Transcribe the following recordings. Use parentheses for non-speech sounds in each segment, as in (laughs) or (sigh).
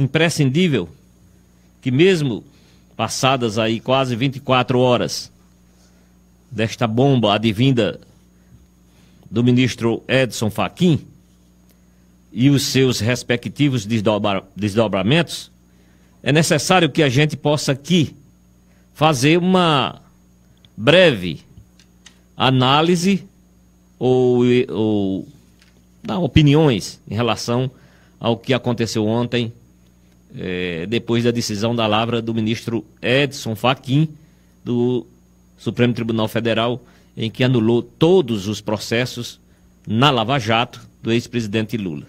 imprescindível que mesmo passadas aí quase 24 horas desta bomba advinda do ministro Edson Fachin e os seus respectivos desdobra, desdobramentos, é necessário que a gente possa aqui fazer uma breve análise ou, ou dar opiniões em relação ao que aconteceu ontem, é, depois da decisão da lavra do ministro Edson Fachin, do Supremo Tribunal Federal, em que anulou todos os processos na Lava Jato do ex-presidente Lula.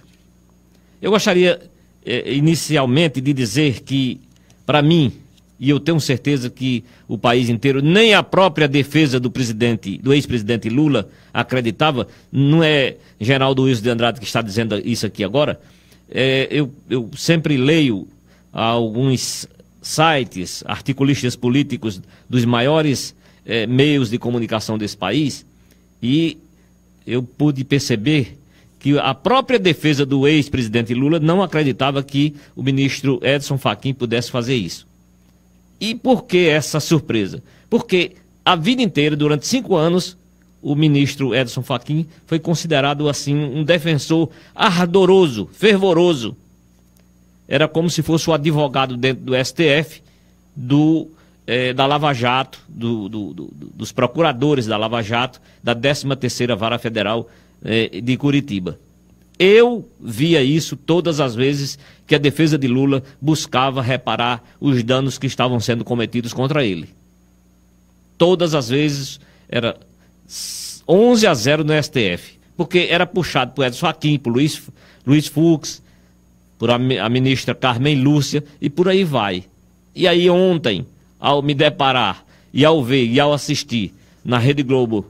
Eu gostaria, é, inicialmente, de dizer que, para mim, e eu tenho certeza que o país inteiro, nem a própria defesa do presidente, do ex-presidente Lula acreditava, não é Geraldo Wilson de Andrade que está dizendo isso aqui agora, é, eu, eu sempre leio alguns sites, articulistas políticos dos maiores é, meios de comunicação desse país e eu pude perceber que a própria defesa do ex-presidente Lula não acreditava que o ministro Edson Fachin pudesse fazer isso. E por que essa surpresa? Porque a vida inteira, durante cinco anos, o ministro Edson Fachin foi considerado assim um defensor ardoroso, fervoroso. Era como se fosse o advogado dentro do STF, do, eh, da Lava Jato, do, do, do, dos procuradores da Lava Jato, da 13ª Vara Federal eh, de Curitiba. Eu via isso todas as vezes que a defesa de Lula buscava reparar os danos que estavam sendo cometidos contra ele. Todas as vezes era 11 a 0 no STF, porque era puxado por Edson Fachin, por Luiz, Luiz Fux, por a, a ministra Carmen Lúcia e por aí vai. E aí ontem, ao me deparar e ao ver e ao assistir na Rede Globo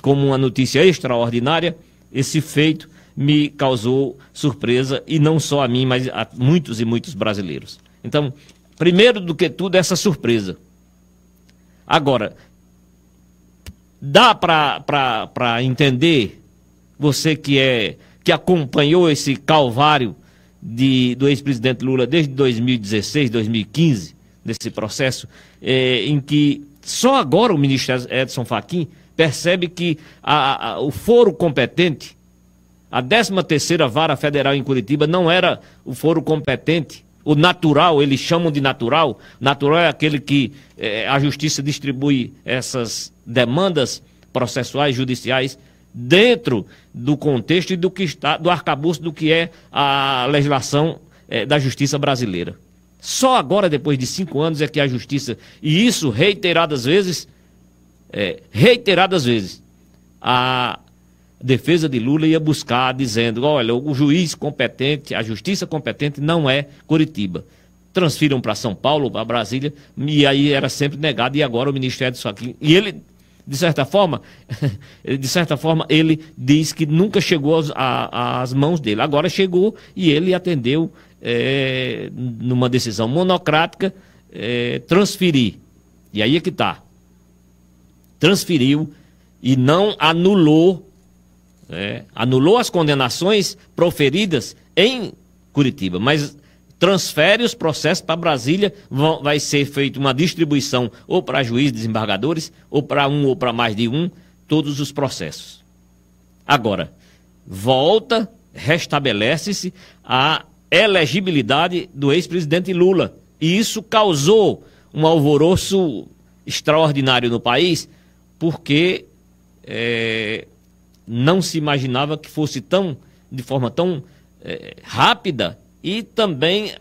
como uma notícia extraordinária, esse feito me causou surpresa e não só a mim, mas a muitos e muitos brasileiros. Então, primeiro do que tudo, essa surpresa. Agora, Dá para entender, você que é que acompanhou esse calvário de, do ex-presidente Lula desde 2016, 2015, nesse processo, é, em que só agora o ministro Edson Fachin percebe que a, a, o foro competente, a 13ª Vara Federal em Curitiba, não era o foro competente o natural, eles chamam de natural. Natural é aquele que é, a justiça distribui essas demandas processuais, judiciais, dentro do contexto e do que está, do arcabouço do que é a legislação é, da justiça brasileira. Só agora, depois de cinco anos, é que a justiça, e isso reiteradas vezes, é, reiteradas vezes, a defesa de Lula ia buscar dizendo: olha, o juiz competente, a justiça competente não é Curitiba. Transfiram para São Paulo, para Brasília, e aí era sempre negado, e agora o Ministério disso aqui. E ele, de certa forma, (laughs) de certa forma, ele diz que nunca chegou às, mãos dele. Agora chegou e ele atendeu é, numa decisão monocrática é, transferir. E aí é que está. Transferiu e não anulou é, anulou as condenações proferidas em Curitiba, mas transfere os processos para Brasília, vão, vai ser feita uma distribuição ou para juízes desembargadores, ou para um ou para mais de um, todos os processos. Agora, volta, restabelece-se a elegibilidade do ex-presidente Lula. E isso causou um alvoroço extraordinário no país, porque é, não se imaginava que fosse tão, de forma tão é, rápida e também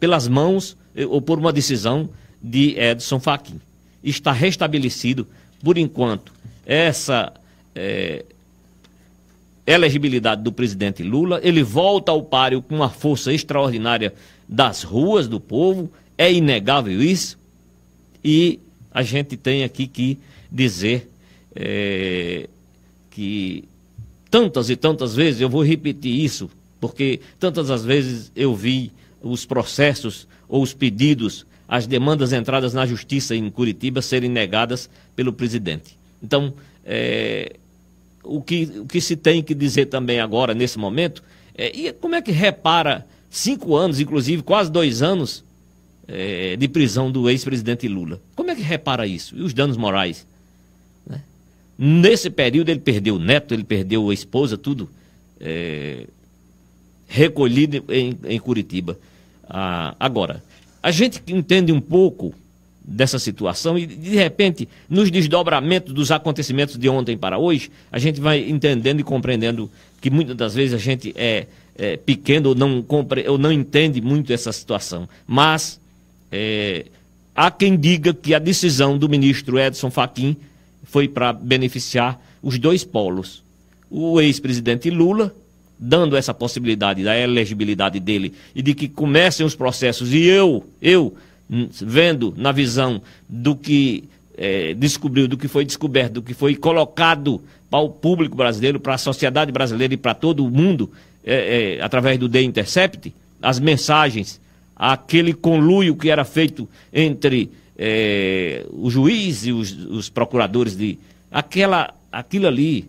pelas mãos eh, ou por uma decisão de Edson Fachin. Está restabelecido, por enquanto, essa é, elegibilidade do presidente Lula. Ele volta ao páreo com uma força extraordinária das ruas do povo, é inegável isso. E a gente tem aqui que dizer é, que tantas e tantas vezes, eu vou repetir isso, porque tantas as vezes eu vi os processos ou os pedidos, as demandas entradas na justiça em Curitiba serem negadas pelo presidente. Então, é, o, que, o que se tem que dizer também agora, nesse momento, é, e como é que repara cinco anos, inclusive quase dois anos, é, de prisão do ex-presidente Lula. Como é que repara isso? E os danos morais? Né? Nesse período ele perdeu o neto, ele perdeu a esposa, tudo é, recolhido em, em Curitiba. Ah, agora, a gente entende um pouco dessa situação e, de repente, nos desdobramentos dos acontecimentos de ontem para hoje, a gente vai entendendo e compreendendo que muitas das vezes a gente é, é pequeno ou não, compre, ou não entende muito essa situação. Mas é, há quem diga que a decisão do ministro Edson Fachin foi para beneficiar os dois polos. O ex-presidente Lula, dando essa possibilidade da elegibilidade dele e de que comecem os processos, e eu, eu, vendo na visão do que é, descobriu, do que foi descoberto, do que foi colocado para o público brasileiro, para a sociedade brasileira e para todo o mundo, é, é, através do The Intercept, as mensagens, aquele conluio que era feito entre é, o juiz e os, os, procuradores de. Aquela, aquilo ali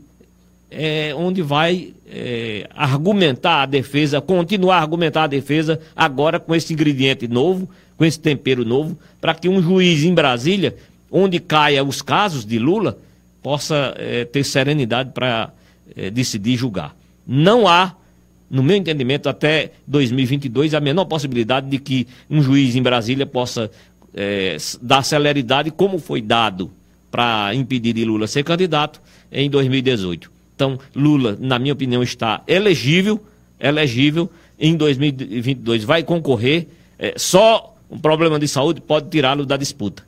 é onde vai é, argumentar a defesa, continuar a argumentar a defesa, agora com esse ingrediente novo, com esse tempero novo, para que um juiz em Brasília, onde caia os casos de Lula, possa é, ter serenidade para é, decidir julgar. Não há, no meu entendimento, até 2022, a menor possibilidade de que um juiz em Brasília possa é, dar celeridade como foi dado para impedir de Lula ser candidato em 2018. Então, Lula, na minha opinião, está elegível, elegível, em 2022 vai concorrer, é, só um problema de saúde pode tirá-lo da disputa.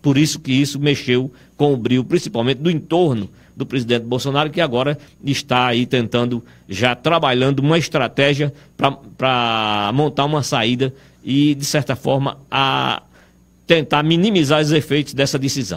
Por isso que isso mexeu com o brilho, principalmente do entorno do presidente Bolsonaro, que agora está aí tentando, já trabalhando uma estratégia para montar uma saída e, de certa forma, a tentar minimizar os efeitos dessa decisão.